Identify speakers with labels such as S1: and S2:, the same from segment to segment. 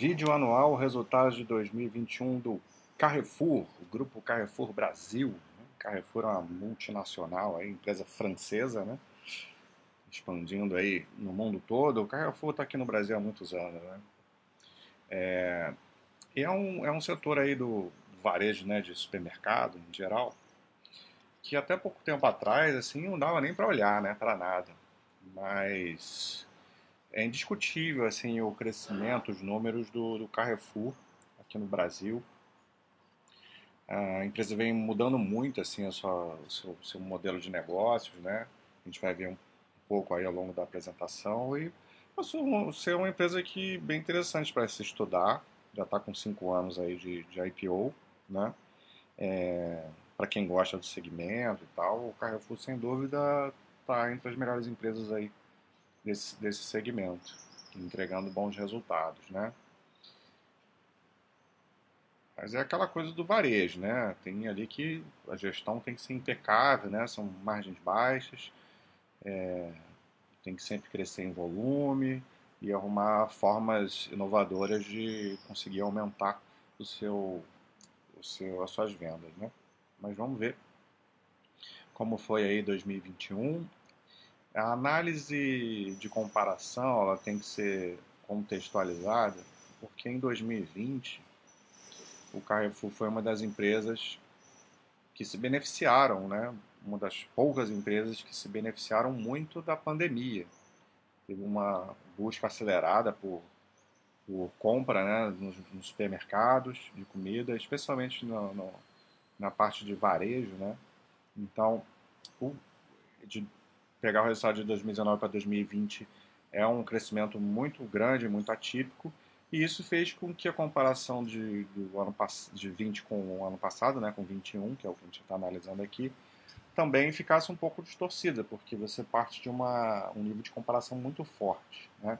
S1: Vídeo anual, resultados de 2021 do Carrefour, o grupo Carrefour Brasil. Carrefour é uma multinacional, aí, empresa francesa, né? Expandindo aí no mundo todo. O Carrefour está aqui no Brasil há muitos anos, né? É, e é um, é um setor aí do varejo, né, de supermercado em geral, que até pouco tempo atrás, assim, não dava nem para olhar, né, para nada. Mas é indiscutível assim o crescimento, os números do, do Carrefour aqui no Brasil. A empresa vem mudando muito assim a o seu, seu modelo de negócios, né? A gente vai ver um pouco aí ao longo da apresentação e passou ser uma empresa que bem interessante para se estudar. Já está com cinco anos aí de, de IPO, né? É, para quem gosta do segmento e tal, o Carrefour sem dúvida está entre as melhores empresas aí desse, desse segmento, entregando bons resultados, né? Mas é aquela coisa do varejo, né? Tem ali que a gestão tem que ser impecável, né? São margens baixas, é, tem que sempre crescer em volume e arrumar formas inovadoras de conseguir aumentar o seu, o seu, as suas vendas, né? Mas vamos ver como foi aí 2021 a análise de comparação ela tem que ser contextualizada, porque em 2020 o Carrefour foi uma das empresas que se beneficiaram, né? uma das poucas empresas que se beneficiaram muito da pandemia. Teve uma busca acelerada por, por compra né? nos, nos supermercados de comida, especialmente no, no, na parte de varejo. Né? Então, o, de pegar o resultado de 2019 para 2020 é um crescimento muito grande, muito atípico, e isso fez com que a comparação de, do ano de 20 com o ano passado, né, com 21, que é o que a gente está analisando aqui, também ficasse um pouco distorcida, porque você parte de uma, um nível de comparação muito forte. Né?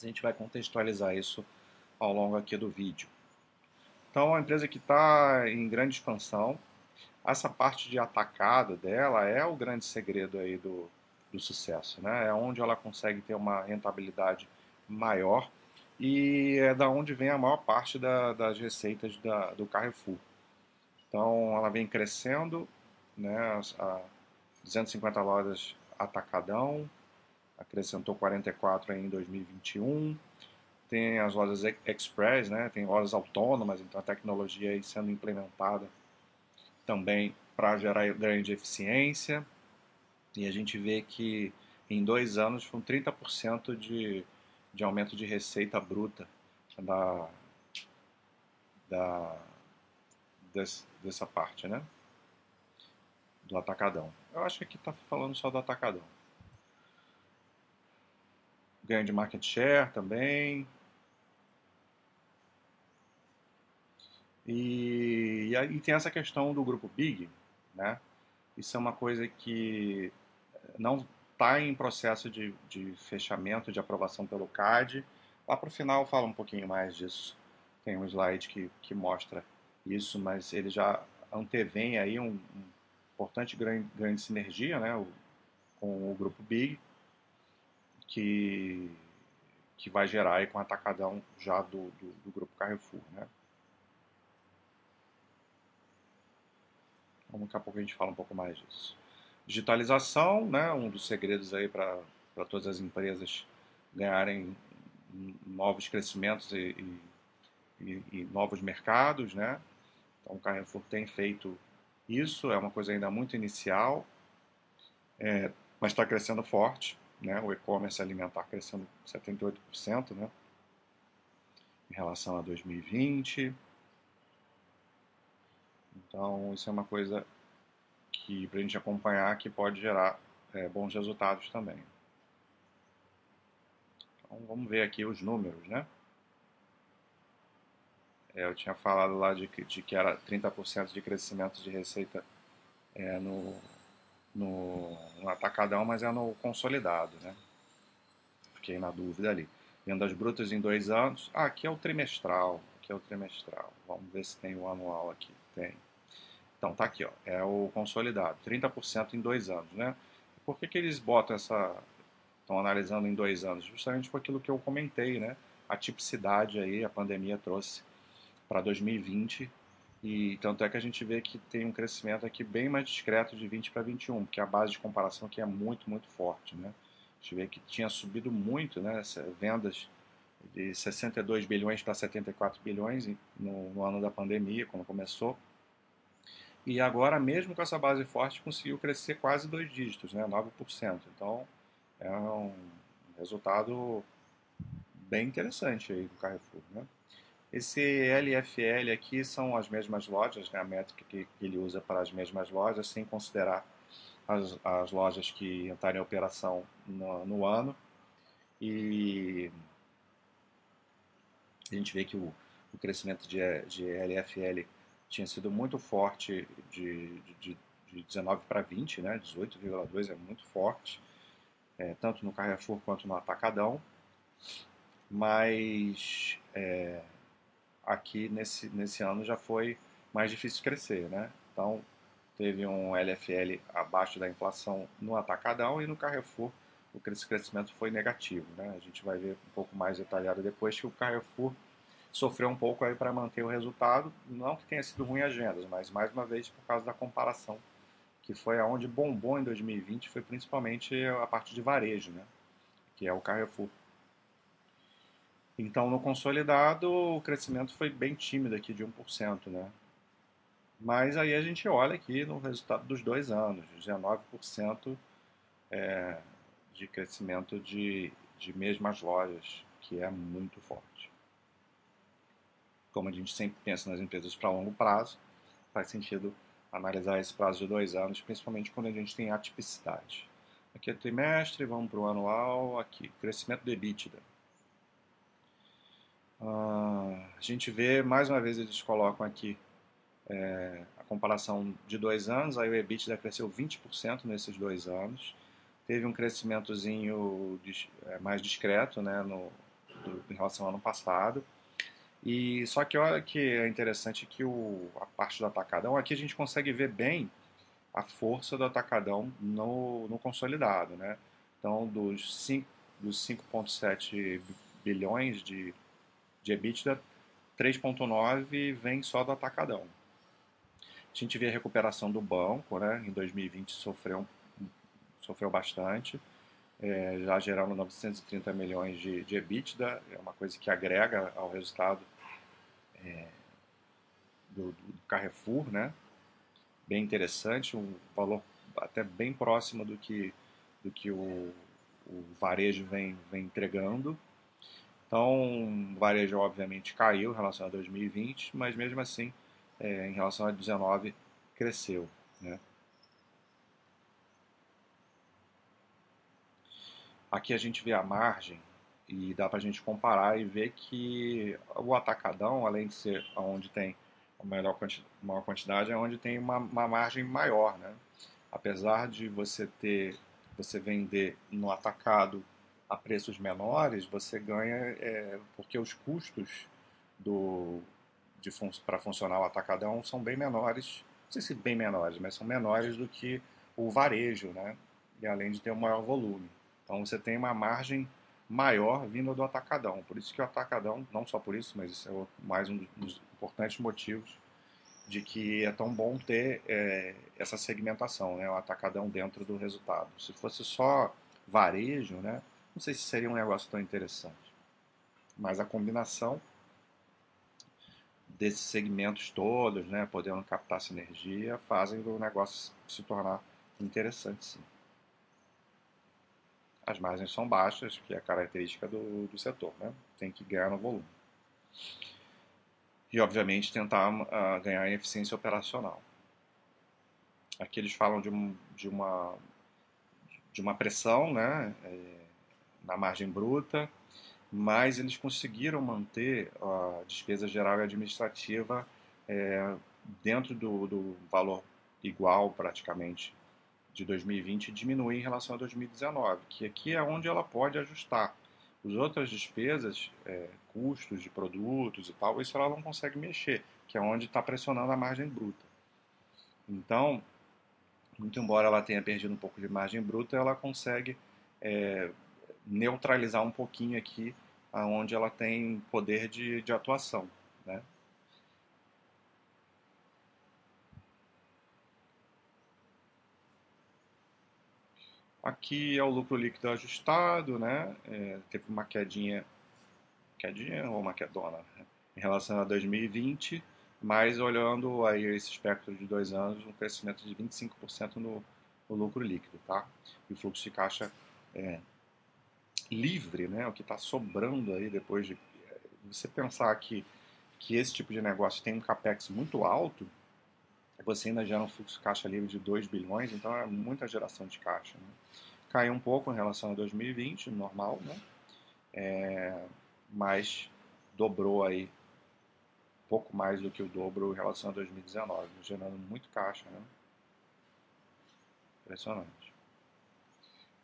S1: A gente vai contextualizar isso ao longo aqui do vídeo. Então, é uma empresa que está em grande expansão, essa parte de atacado dela é o grande segredo aí do, do sucesso, né? É onde ela consegue ter uma rentabilidade maior e é da onde vem a maior parte da, das receitas da, do Carrefour. Então, ela vem crescendo, né? A 250 lojas atacadão, acrescentou 44 em 2021. Tem as lojas express, né? Tem lojas autônomas, então a tecnologia aí sendo implementada também para gerar ganho de eficiência. E a gente vê que em dois anos foi um 30% de, de aumento de receita bruta da, da, des, dessa parte, né? Do atacadão. Eu acho que aqui está falando só do atacadão. Ganho de market share também. E, e aí tem essa questão do grupo Big, né? Isso é uma coisa que não está em processo de, de fechamento, de aprovação pelo CAD. Lá para o final fala um pouquinho mais disso. Tem um slide que, que mostra isso, mas ele já antevém aí um, um importante grande, grande sinergia né, o, com o grupo Big, que, que vai gerar aí com o atacadão já do, do, do grupo Carrefour. Né? Então, daqui a pouco a gente fala um pouco mais disso. Digitalização, né, um dos segredos aí para todas as empresas ganharem novos crescimentos e, e, e, novos mercados, né? Então o Carrefour tem feito isso, é uma coisa ainda muito inicial, é, mas está crescendo forte, né? O e-commerce alimentar crescendo 78%, né? Em relação a 2020. Então, isso é uma coisa que para a gente acompanhar que pode gerar é, bons resultados também. Então, vamos ver aqui os números, né? É, eu tinha falado lá de, de que era 30% de crescimento de receita é, no, no, no, atacadão, mas é no consolidado, né? Fiquei na dúvida ali. Vendas brutas em dois anos. Ah, aqui é o trimestral. Aqui é o trimestral. Vamos ver se tem o anual aqui. Tem. Então, tá aqui, ó, é o consolidado, 30% em dois anos, né? Por que, que eles botam essa... estão analisando em dois anos? Justamente por aquilo que eu comentei, né? a tipicidade aí a pandemia trouxe para 2020 e tanto é que a gente vê que tem um crescimento aqui bem mais discreto de 20 para 21, porque a base de comparação aqui é muito, muito forte, né? A gente vê que tinha subido muito, né? Vendas de 62 bilhões para 74 bilhões no, no ano da pandemia, quando começou. E agora, mesmo com essa base forte, conseguiu crescer quase dois dígitos, né? 9%. Então, é um resultado bem interessante aí do Carrefour, né? Esse LFL aqui são as mesmas lojas, né, a métrica que, ele usa para as mesmas lojas, sem considerar as, as lojas que entrarem em operação no, no, ano. E a gente vê que o, o crescimento de, de LFL tinha sido muito forte de, de, de 19 para 20, né, 18,2 é muito forte, é, tanto no Carrefour quanto no Atacadão. Mas é, aqui nesse, nesse ano já foi mais difícil crescer, né? Então teve um LFL abaixo da inflação no Atacadão e no Carrefour o crescimento foi negativo, né? A gente vai ver um pouco mais detalhado depois que o Carrefour sofreu um pouco aí para manter o resultado, não que tenha sido ruim as vendas, mas mais uma vez por causa da comparação, que foi aonde bombou em 2020, foi principalmente a parte de varejo, né? Que é o Carrefour. Então, no consolidado, o crescimento foi bem tímido aqui, de 1%, né? Mas aí a gente olha aqui no resultado dos dois anos, 19% é, de crescimento de, de mesmas lojas, que é muito forte. Como a gente sempre pensa nas empresas para longo prazo, faz sentido analisar esse prazo de dois anos, principalmente quando a gente tem atipicidade. Aqui é trimestre, vamos para o anual, aqui, crescimento do EBITDA. Uh, a gente vê, mais uma vez, eles colocam aqui é, a comparação de dois anos, aí o EBITDA cresceu 20% nesses dois anos, teve um crescimentozinho é, mais discreto né, no, do, em relação ao ano passado, e só que olha que é interessante que o, a parte do atacadão, aqui a gente consegue ver bem a força do atacadão no, no consolidado, né? Então, dos 5,7 dos bilhões de de EBITDA, 3,9 vem só do atacadão. A gente vê a recuperação do banco, né? em 2020 sofreu, sofreu bastante, é, já gerando 930 milhões de, de EBITDA, é uma coisa que agrega ao resultado é, do, do, Carrefour, né? bem interessante, um valor até bem próximo do que, do que o, o varejo vem, vem entregando. Então, o varejo obviamente caiu em relação a 2020, mas mesmo assim, é, em relação a 2019, cresceu. Né? Aqui a gente vê a margem e dá para a gente comparar e ver que o atacadão, além de ser onde tem a maior quantidade, é onde tem uma, uma margem maior. Né? Apesar de você ter, você vender no atacado a preços menores, você ganha é, porque os custos do fun para funcionar o atacadão são bem menores, não sei se bem menores, mas são menores do que o varejo, né? E além de ter um maior volume. Então você tem uma margem maior vindo do atacadão. Por isso que o atacadão, não só por isso, mas isso é mais um dos importantes motivos de que é tão bom ter é, essa segmentação, né? O atacadão dentro do resultado. Se fosse só varejo, né? Não sei se seria um negócio tão interessante. Mas a combinação desses segmentos todos, né, podendo captar sinergia, fazem o negócio se tornar interessante sim. As margens são baixas, que é a característica do, do setor, né? tem que ganhar no volume. E, obviamente, tentar uh, ganhar em eficiência operacional. Aqui eles falam de, um, de, uma, de uma pressão, né? É, na margem bruta, mas eles conseguiram manter a despesa geral e administrativa é, dentro do, do, valor igual praticamente de 2020 e diminuir em relação a 2019, que aqui é onde ela pode ajustar. As outras despesas, é, custos de produtos e tal, isso ela não consegue mexer, que é onde está pressionando a margem bruta. Então, muito embora ela tenha perdido um pouco de margem bruta, ela consegue é, neutralizar um pouquinho aqui onde ela tem poder de, de atuação. Né? Aqui é o lucro líquido ajustado, né? É, teve uma quedinha, quedinha ou uma quedona né? em relação a 2020, mas olhando aí esse espectro de dois anos, um crescimento de 25% no, no lucro líquido, tá? E o fluxo de caixa é, livre, né? O que está sobrando aí depois de você pensar que que esse tipo de negócio tem um capex muito alto, você ainda gera um fluxo caixa livre de 2 bilhões, então é muita geração de caixa. Né? Caiu um pouco em relação a 2020, normal, né? É, mas dobrou aí pouco mais do que o dobro em relação a 2019, gerando muito caixa. Né? Impressionante.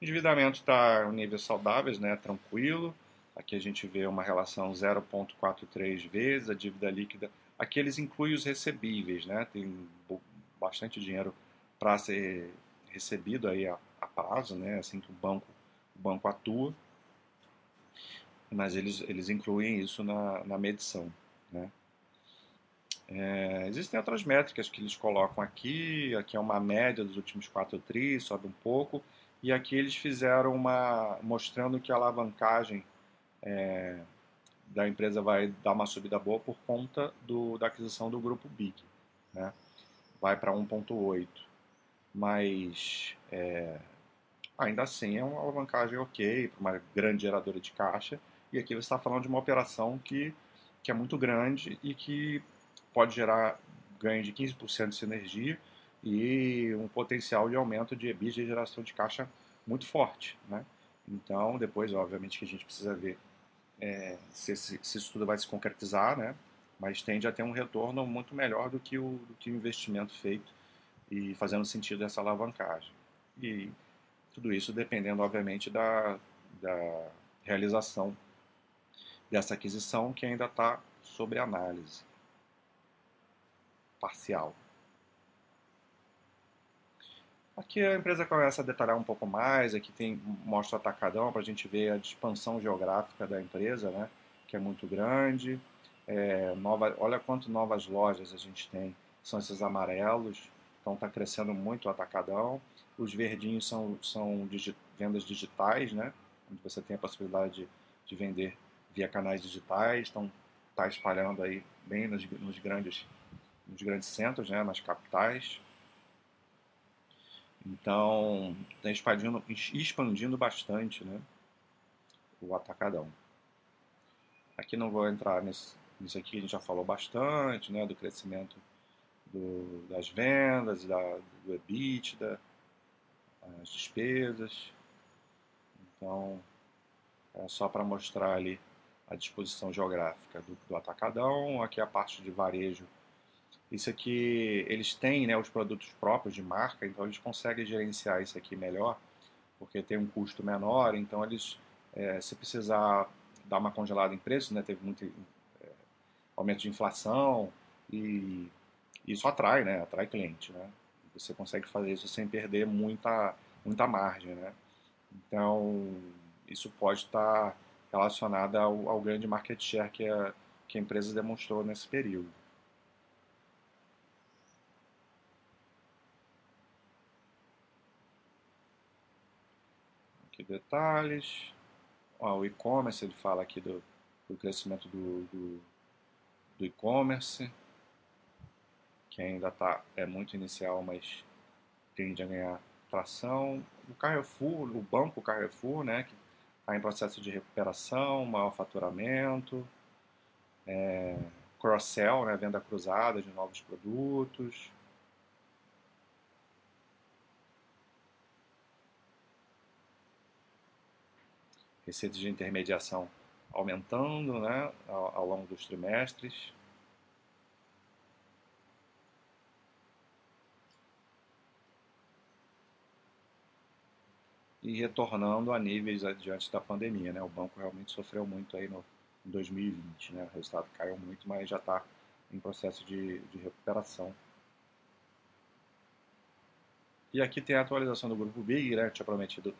S1: O endividamento está em níveis saudáveis, né? tranquilo. Aqui a gente vê uma relação 0,43 vezes a dívida líquida. Aqui eles incluem os recebíveis, né? Tem bastante dinheiro para ser recebido aí a, a, prazo, né? Assim que o banco, o banco atua. Mas eles, eles incluem isso na, na medição, né? É, existem outras métricas que eles colocam aqui. Aqui é uma média dos últimos quatro tris, sobe um pouco. E aqui eles fizeram uma mostrando que a alavancagem é, da empresa vai dar uma subida boa por conta do, da aquisição do grupo Big. Né? Vai para 1,8. Mas é, ainda assim é uma alavancagem ok para uma grande geradora de caixa. E aqui você está falando de uma operação que, que é muito grande e que pode gerar ganho de 15% de sinergia e um potencial de aumento de EBITDA e geração de caixa muito forte. Né? Então, depois, obviamente, que a gente precisa ver é, se, se, se, isso tudo vai se concretizar, né? mas tende a ter um retorno muito melhor do que o, do que o investimento feito e fazendo sentido essa alavancagem. E tudo isso dependendo, obviamente, da, da realização dessa aquisição que ainda está sobre análise parcial. Aqui a empresa começa a detalhar um pouco mais, aqui tem, mostra o atacadão para a gente ver a expansão geográfica da empresa, né, que é muito grande. É, nova, olha quanto novas lojas a gente tem, são esses amarelos, então está crescendo muito o atacadão. Os verdinhos são, são digi vendas digitais, né, onde você tem a possibilidade de, de vender via canais digitais, então está espalhando aí bem nos, nos, grandes, nos grandes centros, né, nas capitais. Então, está expandindo, expandindo bastante né, o atacadão. Aqui não vou entrar nesse, nisso aqui, a gente já falou bastante, né, do crescimento do, das vendas, da, do EBITDA, as despesas. Então, é só para mostrar ali a disposição geográfica do, do atacadão. Aqui a parte de varejo isso aqui, eles têm né, os produtos próprios de marca, então eles conseguem gerenciar isso aqui melhor, porque tem um custo menor, então eles, é, se precisar dar uma congelada em preço, né, teve muito é, aumento de inflação e isso atrai, né, atrai cliente, né, você consegue fazer isso sem perder muita, muita margem, né, então isso pode estar relacionado ao, ao grande market share que a, que a empresa demonstrou nesse período. Detalhes. Ó, o e-commerce, ele fala aqui do, do crescimento do, do, do e-commerce, que ainda tá, é muito inicial, mas tende a ganhar tração. O Carrefour, o banco Carrefour, né, que está em processo de recuperação, maior faturamento, é, cross-sell, né, venda cruzada de novos produtos. Receitas de intermediação aumentando né, ao, ao longo dos trimestres. E retornando a níveis diante da pandemia. Né? O banco realmente sofreu muito aí no, em 2020. Né? O resultado caiu muito, mas já está em processo de, de recuperação. E aqui tem a atualização do grupo Big, né? Eu tinha prometido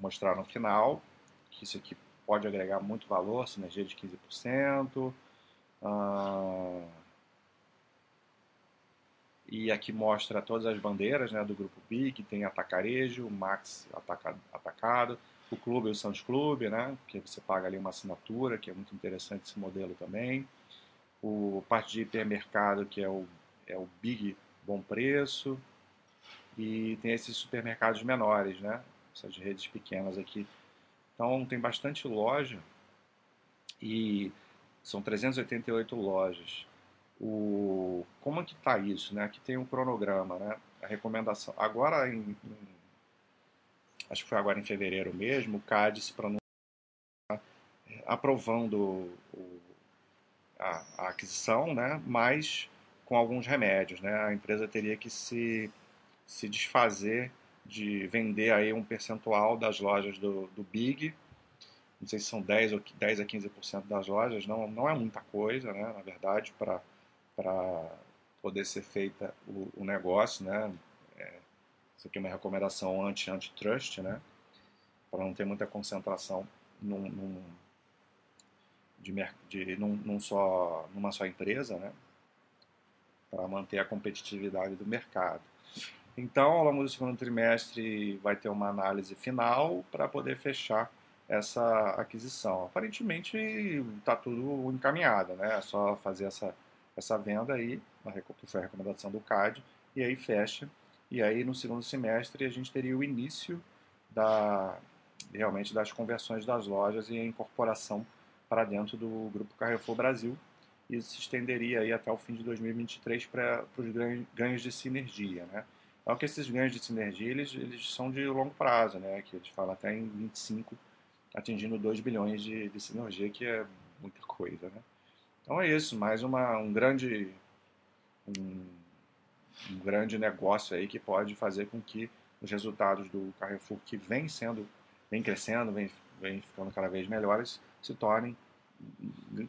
S1: mostrar no final que isso aqui pode agregar muito valor, sinergia de 15%. Ah, e aqui mostra todas as bandeiras né, do grupo Big, tem Atacarejo, Max Atacado, o Clube o Santos Clube, né, que você paga ali uma assinatura, que é muito interessante esse modelo também. O parte de hipermercado, que é o, é o Big Bom Preço. E tem esses supermercados menores, né, essas redes pequenas aqui. Então tem bastante loja e são 388 lojas. O, como é que está isso? Né? Aqui tem um cronograma, né? a recomendação. Agora, em, em, acho que foi agora em fevereiro mesmo, o CAD se pronunciou aprovando o, a, a, aquisição, né? mas com alguns remédios. Né? A empresa teria que se, se desfazer de vender aí um percentual das lojas do, do Big, não sei se são 10, ou 10 a 15% das lojas, não, não é muita coisa, né, na verdade, para poder ser feita o, o negócio, né? É, isso aqui é uma recomendação anti-antitrust, né? Para não ter muita concentração num, num de, de num, num, só, numa só empresa, né? Para manter a competitividade do mercado. Então, ao longo do segundo trimestre, vai ter uma análise final para poder fechar essa aquisição. Aparentemente, está tudo encaminhado, né? É só fazer essa essa venda aí, que foi a recomendação do CAD, e aí fecha. E aí no segundo semestre a gente teria o início da realmente das conversões das lojas e a incorporação para dentro do grupo Carrefour Brasil. Isso se estenderia aí até o fim de 2023 para os ganhos de sinergia, né? Então que esses ganhos de sinergia eles, eles são de longo prazo, né? Que a gente fala até em 25 atingindo 2 bilhões de, de sinergia, que é muita coisa, né? Então é isso, mais uma, um grande um, um, grande negócio aí que pode fazer com que os resultados do Carrefour que vem sendo, vem crescendo, vem, vem ficando cada vez melhores, se tornem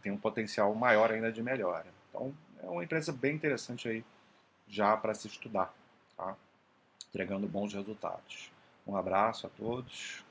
S1: tem um potencial maior ainda de melhora. Então é uma empresa bem interessante aí já para se estudar, tá? Entregando bons resultados. Um abraço a todos.